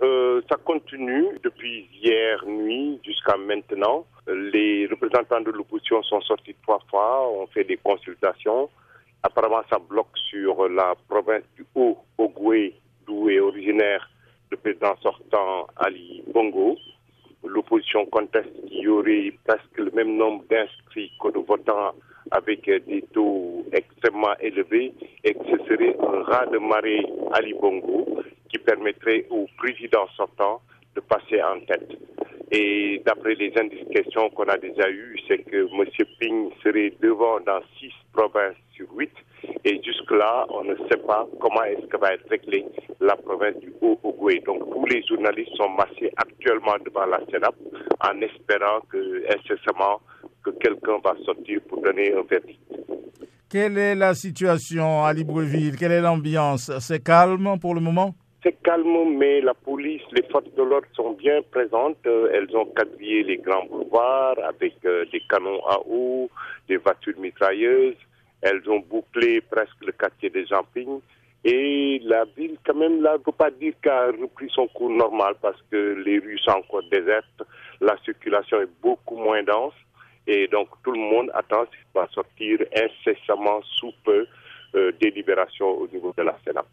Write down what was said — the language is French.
euh, ça continue depuis hier nuit jusqu'à maintenant. Les représentants de l'opposition sont sortis trois fois, on fait des consultations. Apparemment, ça bloque sur la province du Haut-Ogoué, d'où est originaire le président sortant Ali Bongo. L'opposition conteste qu'il y aurait presque le même nombre d'inscrits que de votants avec des taux extrêmement élevés et que ce serait un rat de marée Ali Bongo qui permettrait au président sortant de passer en tête. Et d'après les indications qu'on a déjà eues, c'est que M. Ping serait devant dans six provinces sur huit. Et jusque-là, on ne sait pas comment est-ce que va être réglée la province du Haut-Ogooué. Donc tous les journalistes sont massés actuellement devant la Sénat en espérant que incessamment que quelqu'un va sortir pour donner un verdict. Quelle est la situation à Libreville? Quelle est l'ambiance? C'est calme pour le moment? C'est calme, mais la police, les forces de l'ordre sont bien présentes. Euh, elles ont quadrillé les grands boulevards avec euh, des canons à eau, des voitures mitrailleuses. Elles ont bouclé presque le quartier des Jampignes. Et la ville, quand même, là, ne peut pas dire qu'elle a repris son cours normal parce que les rues sont encore désertes. La circulation est beaucoup moins dense. Et donc, tout le monde attend qu'il va sortir incessamment sous peu euh, des libérations au niveau de la Sénat.